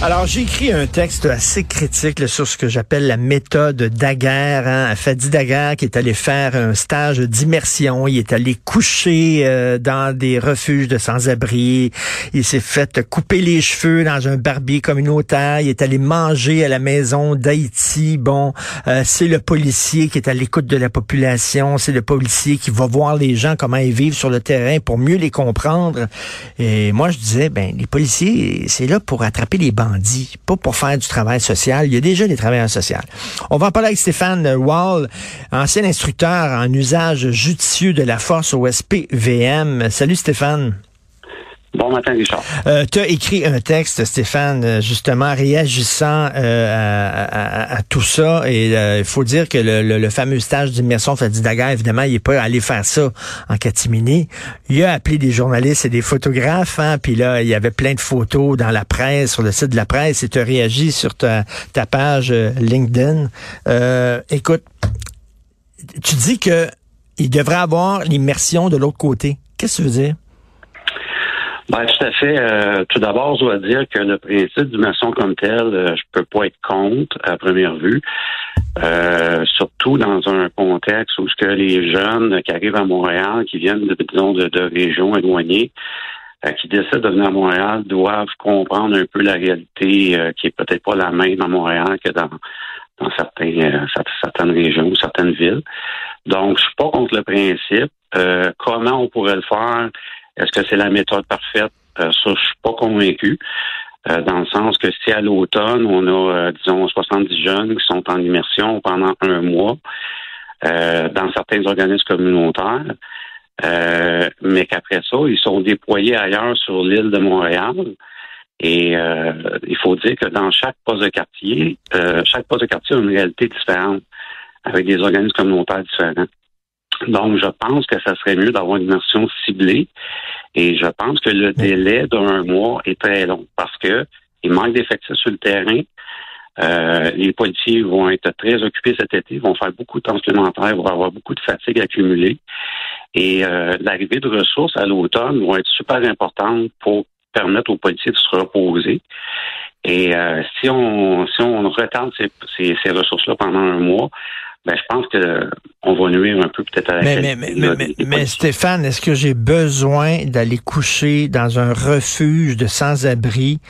Alors, j'ai écrit un texte assez critique sur ce que j'appelle la méthode Daguerre. Hein. Fadi Daguerre qui est allé faire un stage d'immersion. Il est allé coucher euh, dans des refuges de sans-abri. Il s'est fait couper les cheveux dans un barbier communautaire. Il est allé manger à la maison d'Haïti. Bon, euh, c'est le policier qui est à l'écoute de la population. C'est le policier qui va voir les gens, comment ils vivent sur le terrain pour mieux les comprendre. Et moi, je disais, ben, les policiers, c'est là pour attraper les bandes pas pour faire du travail social. Il y a déjà des travailleurs sociaux. On va en parler avec Stéphane Wall, ancien instructeur en usage judicieux de la force au SPVM. Salut Stéphane. Bon matin, Richard. Euh, tu as écrit un texte, Stéphane, euh, justement, réagissant euh, à, tout ça. Et il faut dire que le, fameux stage d'immersion Fadi Daguerre, évidemment, il n'est pas allé faire ça en catimini. Il a appelé des journalistes et des photographes. Hein, puis là, il y avait plein de photos dans la presse, sur le site de la presse. Et tu as réagi sur ta, ta page LinkedIn. écoute, tu dis que il devrait avoir l'immersion de l'autre côté. Qu'est-ce que tu veux dire? Ben, tout à fait. Euh, tout d'abord, je dois dire que le principe d'immersion comme tel, euh, je peux pas être contre à première vue. Euh, surtout dans un contexte où ce que les jeunes qui arrivent à Montréal, qui viennent de, disons, de, régions éloignées, qui décident de venir à Montréal, doivent comprendre un peu la réalité qui est peut-être pas la même à Montréal que dans dans certains, certaines régions certaines villes. Donc, je suis pas contre le principe. comment on pourrait le faire? Est-ce que c'est la méthode parfaite? Euh, ça, je suis pas convaincu. Euh, dans le sens que si à l'automne, on a, euh, disons, 70 jeunes qui sont en immersion pendant un mois dans certains organismes communautaires, mais qu'après ça, ils sont déployés ailleurs sur l'île de Montréal. Et il faut dire que dans chaque poste de quartier, chaque poste de quartier a une réalité différente, avec des organismes communautaires différents. Donc, je pense que ça serait mieux d'avoir une immersion ciblée. Et je pense que le délai d'un mois est très long parce que il manque d'effectifs sur le terrain. Euh, les policiers vont être très occupés cet été, vont faire beaucoup de temps supplémentaires, vont avoir beaucoup de fatigue accumulée. Et euh, l'arrivée de ressources à l'automne vont être super importantes pour permettre aux policiers de se reposer. Et euh, si on si on retarde ces, ces, ces ressources-là pendant un mois, ben, je pense que on va nuire un peu peut-être à la mais, mais, mais, mais, Stéphane, est-ce que j'ai besoin d'aller coucher dans un refuge de sans-abri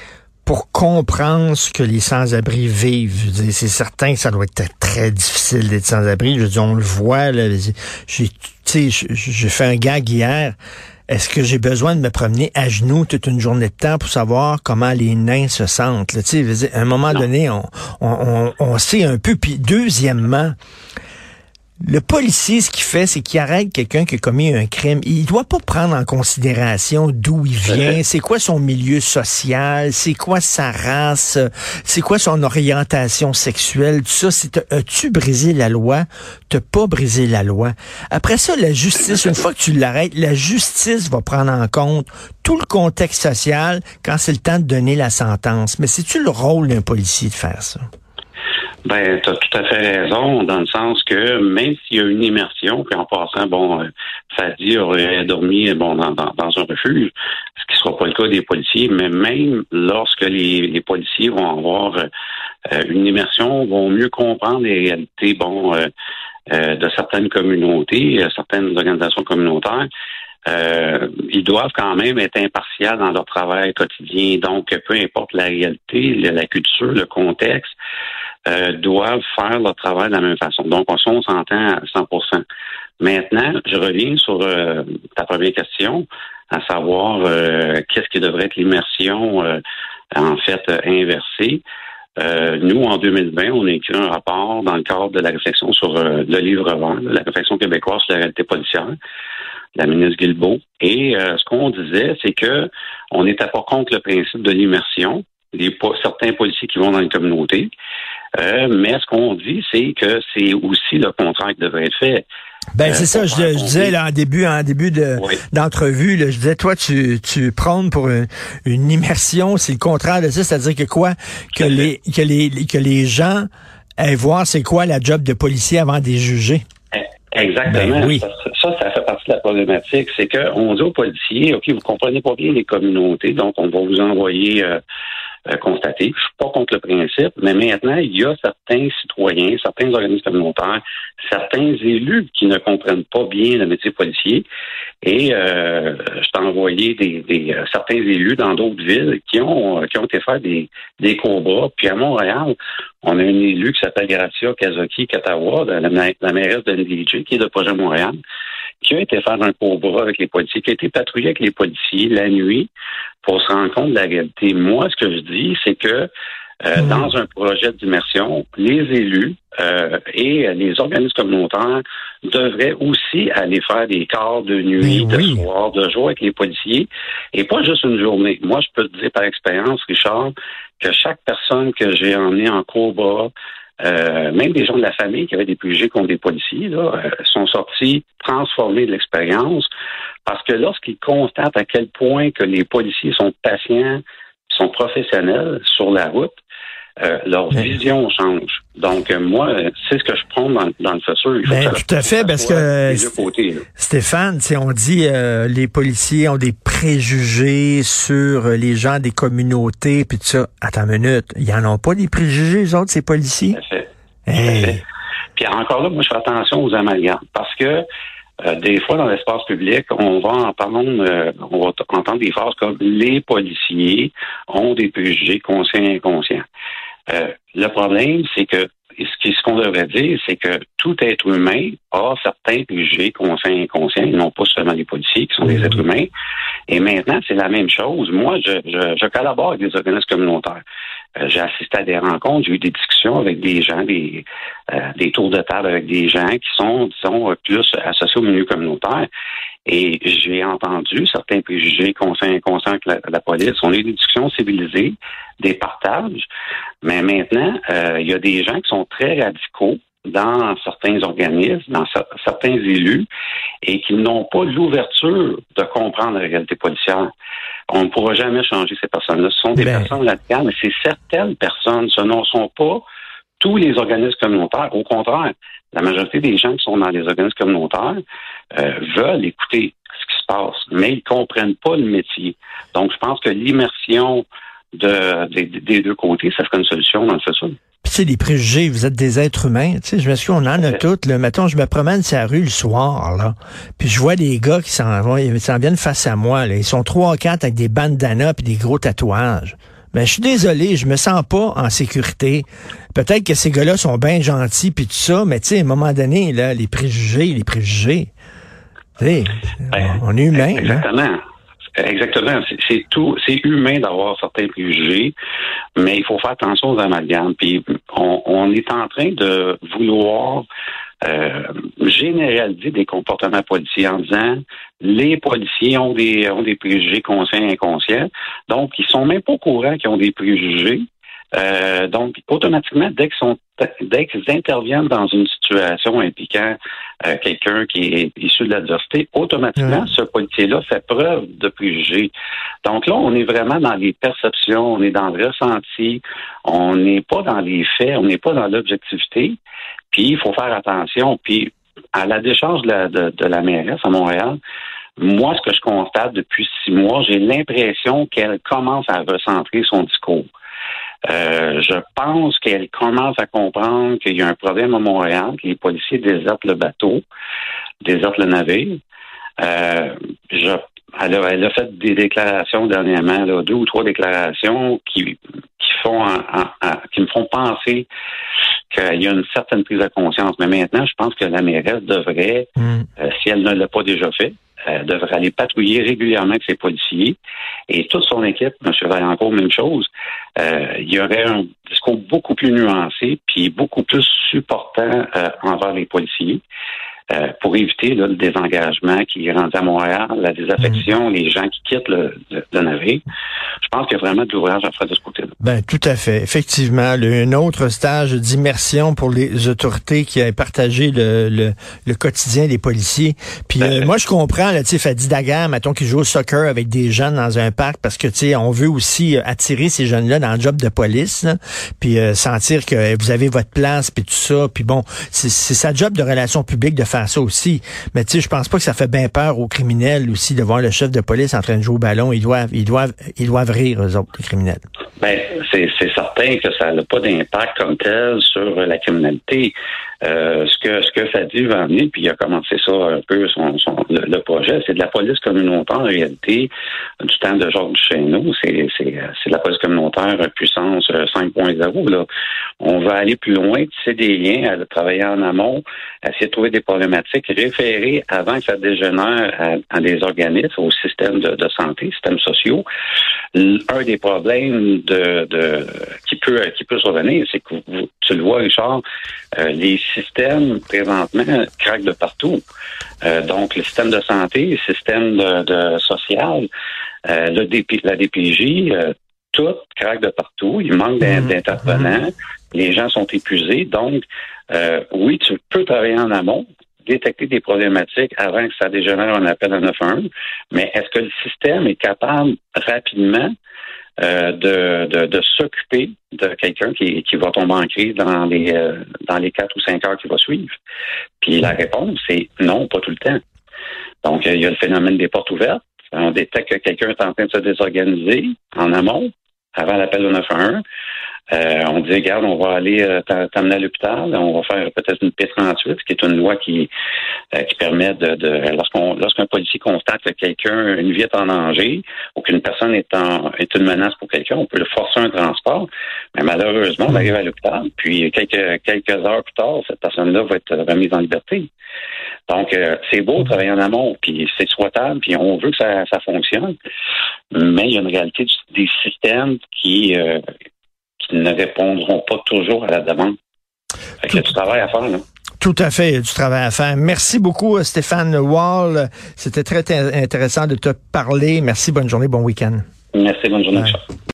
pour comprendre ce que les sans-abri vivent? C'est certain que ça doit être très difficile d'être sans-abri. Je dis, on le voit, j'ai fait un gag hier. Est-ce que j'ai besoin de me promener à genoux toute une journée de temps pour savoir comment les nains se sentent? Là, à un moment donné, on, on, on, sait un peu. Puis deuxièmement, le policier, ce qu'il fait, c'est qu'il arrête quelqu'un qui a commis un crime. Il doit pas prendre en considération d'où il vient, c'est quoi son milieu social, c'est quoi sa race, c'est quoi son orientation sexuelle, tout ça. C'est as-tu brisé la loi, t'as pas brisé la loi. Après ça, la justice, une fois que tu l'arrêtes, la justice va prendre en compte tout le contexte social quand c'est le temps de donner la sentence. Mais c'est-tu le rôle d'un policier de faire ça? Ben, tu as tout à fait raison, dans le sens que même s'il y a une immersion, puis en passant, bon, euh, Fadi aurait dormi bon, dans, dans, un refuge, ce qui ne sera pas le cas des policiers, mais même lorsque les, policiers vont avoir euh, une immersion, vont mieux comprendre les réalités, bon, euh, de certaines communautés, certaines organisations communautaires, ils doivent quand même être impartials dans leur travail quotidien. Donc, peu importe la réalité, la culture, le contexte, euh, doivent faire leur travail de la même façon. Donc, on, s'entend à 100% Maintenant, je reviens sur euh, ta première question, à savoir euh, qu'est-ce qui devrait être l'immersion en fait inversée. nous, en 2020, on a écrit un rapport dans le cadre de la réflexion sur le livre vert, la réflexion québécoise sur la réalité policière, la ministre Guilbeault. Et ce qu'on disait, c'est que on n'était pas contre le principe de l'immersion, certains policiers qui vont dans les communautés. Euh, mais ce qu'on dit, c'est que c'est aussi le contraire qui devrait être fait. Ben c'est ça, je, disais là en début, en début de d'entrevue, je disais toi tu tu prônes pour une, immersion, c'est le contraire de ça, c'est-à-dire que quoi, que les que les que les gens aillent voir c'est quoi la job de policier avant de les juger. Exactement. Ben ça, ça fait partie de la problématique. C'est qu'on dit aux policiers, OK, vous comprenez pas bien les communautés, donc on va vous envoyer euh, euh. Je suis pas contre le principe, mais maintenant, il y a certains citoyens, certains organismes communautaires, certains élus qui ne comprennent pas bien le métier policier. Et euh, je t'ai envoyé des, des euh, certains élus dans d'autres villes qui ont qui ont été faire des, des combats. Puis à Montréal, on a un élu qui s'appelle Gracia Kazoki Katawa, la, la mairesse de NDJ, qui est de projet Montréal, qui a été faire un combat avec les policiers, qui a été patrouillé avec les policiers la nuit pour se rendre compte de la réalité. Moi, ce que je dis, c'est que euh, mhm. dans un projet d'immersion, les élus euh, et les organismes communautaires devraient aussi aller faire des quarts de nuit, de soir, de jour avec les policiers, et pas juste une journée. Moi, je peux te dire par expérience, Richard, que chaque personne que j'ai emmenée en combat, euh, même des gens de la famille qui avaient des préjugés contre des policiers, là, sont sortis transformés de l'expérience parce que lorsqu'ils constatent à quel point que les policiers sont patients, sont professionnels sur la route, euh, leur vision change. Donc, euh, moi, c'est ce que je prends dans, le futur. Il ben, tout à fait, parce que Stéphane, on dit euh, les policiers ont des préjugés sur les gens des communautés, puis tout ça. Attends une minute, ils en ont pas des préjugés, les autres, ces policiers? Tout à fait. Puis encore là, moi, je fais attention aux amalgames, parce que des fois, dans l'espace public, on va en parler, on va entendre des phrases comme les policiers ont des préjugés conscients et inconscients. Euh, le problème, c'est que ce qu'on devrait dire, c'est que tout être humain a certains préjugés conscients et inconscients, et non pas seulement les policiers qui sont des êtres humains. Et maintenant, c'est la même chose. Moi, je, je, collabore avec des organismes communautaires. Euh, j'ai assisté à des rencontres, j'ai eu des discussions avec des gens, des, euh, des tours de table avec des gens qui sont, disons, plus associés au milieu communautaire. Et j'ai entendu certains préjugés conscients et inconscients avec la, police. On a eu des discussions civilisées, des partages. Mais maintenant, euh, il y a des gens qui sont très radicaux dans certains organismes, dans certains élus, et qui n'ont pas l'ouverture de comprendre la réalité policière. On ne pourra jamais changer ces personnes-là. Ce sont des ben. personnes radicales, mais c'est certaines personnes. Ce ne sont pas tous les organismes communautaires. Au contraire, la majorité des gens qui sont dans les organismes communautaires euh, veulent écouter ce qui se passe, mais ils comprennent pas le métier. Donc, je pense que l'immersion de, des deux côtés, ça serait une solution dans le futur. Puis, tu sais, les préjugés, vous êtes des êtres humains. Tu sais, je me suis on en a toutes. Là. Mettons, je me promène sur la rue le soir, là. Puis, je vois des gars qui s'en vont, ils s'en viennent face à moi, là. Ils sont trois ou quatre avec des bandanas puis des gros tatouages. Ben, je suis désolé, je me sens pas en sécurité. Peut-être que ces gars-là sont bien gentils puis tout ça, mais tu sais, à un moment donné, là, les préjugés, les préjugés. Ben, on est humain. Exactement. Exactement. C'est tout, c'est humain d'avoir certains préjugés, mais il faut faire attention aux amalgames. Puis on, on est en train de vouloir euh, généraliser des comportements policiers en disant les policiers ont des ont des préjugés conscients et inconscients. Donc, ils sont même pas au courant qu'ils ont des préjugés. Euh, donc, automatiquement, dès qu'ils sont dès qu'ils interviennent dans une situation impliquant euh, quelqu'un qui est issu de l'adversité, automatiquement, ce policier-là fait preuve de préjugés. Donc là, on est vraiment dans les perceptions, on est dans le ressenti, on n'est pas dans les faits, on n'est pas dans l'objectivité. Puis il faut faire attention. Puis à la décharge de la, de, de la mairesse à Montréal, moi, ce que je constate depuis six mois, j'ai l'impression qu'elle commence à recentrer son discours. Euh, je pense qu'elle commence à comprendre qu'il y a un problème à Montréal, que les policiers désertent le bateau, désertent le navire. Euh, je, elle, a, fait des déclarations dernièrement, là, deux ou trois déclarations qui, qui font qui me font penser qu'il y a une certaine prise de conscience. Mais maintenant, je pense que la mairesse devrait, mm. euh, si elle ne l'a pas déjà fait, euh, devrait aller patrouiller régulièrement avec ses policiers. Et toute son équipe, M. Vaillancourt, même chose, euh, il y aurait un discours beaucoup plus nuancé, puis beaucoup plus supportant euh, envers les policiers. Euh, pour éviter le désengagement qui est rendu à Montréal, la désaffection, mm. les gens qui quittent le, navire. Je pense qu'il y a vraiment de l'ouvrage à faire de ce côté-là. Ben, tout à fait. Effectivement, un autre stage d'immersion pour les autorités qui a partagé le, le, quotidien des policiers. Puis ben, euh, moi, je comprends, là, tu sais, Fadi Daguerre, mettons, qui joue au soccer avec des jeunes dans un parc parce que, tu sais, on veut aussi euh, attirer ces jeunes-là dans le job de police, puis sentir que vous avez votre place, puis tout ça. Puis bon, c'est sa job de relations publiques de faire faire ça aussi. Mais tu sais, je pense pas que ça fait bien peur aux criminels aussi de voir le chef de police en train de jouer au ballon. Ils doivent, ils doivent, rire, eux autres, les criminels. Ben, c'est certain que ça n'a pas d'impact comme tel sur la criminalité. Euh, ce que ce que Fadi va amener, puis il a commencé ça un peu son, son le, projet, c'est de la police communautaire en réalité du temps de Georges Duchesneau. C'est c'est de la police communautaire puissance 5.0. Là, on va aller plus loin, tisser des liens, à travailler en amont, essayer de trouver des problématiques, référer avant que ça dégénère à, des organismes, au système de, de santé, systèmes sociaux. Un des problèmes de, de peut qui peut survenir, c'est que vous, tu le vois, Richard, euh, les systèmes présentement craquent de partout. Euh, donc, le système de santé, le système de, social, euh, le la DPJ, tout craque de partout. Il manque mhm. d'intervenants. Mhm. Les gens sont épuisés. Donc, oui, tu peux travailler en amont, détecter des problématiques avant que ça dégénère en appel à 911, mais est-ce que le système est capable rapidement euh, de, de, s'occuper de quelqu'un qui, qui va tomber en crise dans les euh, dans les quatre ou cinq heures qui va suivre. Puis la réponse, c'est non, pas tout le temps. Donc, il y a le phénomène des portes ouvertes. On détecte que quelqu'un est en train de se désorganiser en amont, avant l'appel au 911. Euh, on dit, regarde, on va aller euh, t'amener à l'hôpital, on va faire peut-être une P38, qui est une loi qui, euh, qui permet de, de lorsqu'on lorsqu'un policier constate que quelqu'un, une vie est en danger ou qu'une personne est en est une menace pour quelqu'un, on peut le forcer un transport. Mais malheureusement, on arrive à l'hôpital, puis quelques quelques heures plus tard, cette personne-là va être remise en liberté. Donc, c'est beau travailler en amont, puis c'est souhaitable, puis on veut que ça, ça fonctionne, mais il y a une réalité des systèmes qui, ne répondront pas toujours à la demande. il y a du travail à faire, là. Tout à fait, il y a du travail à faire. Merci beaucoup, Stéphane Wall. C'était très intéressant de te parler. Merci, bonne journée, bon week-end. Merci, bonne journée.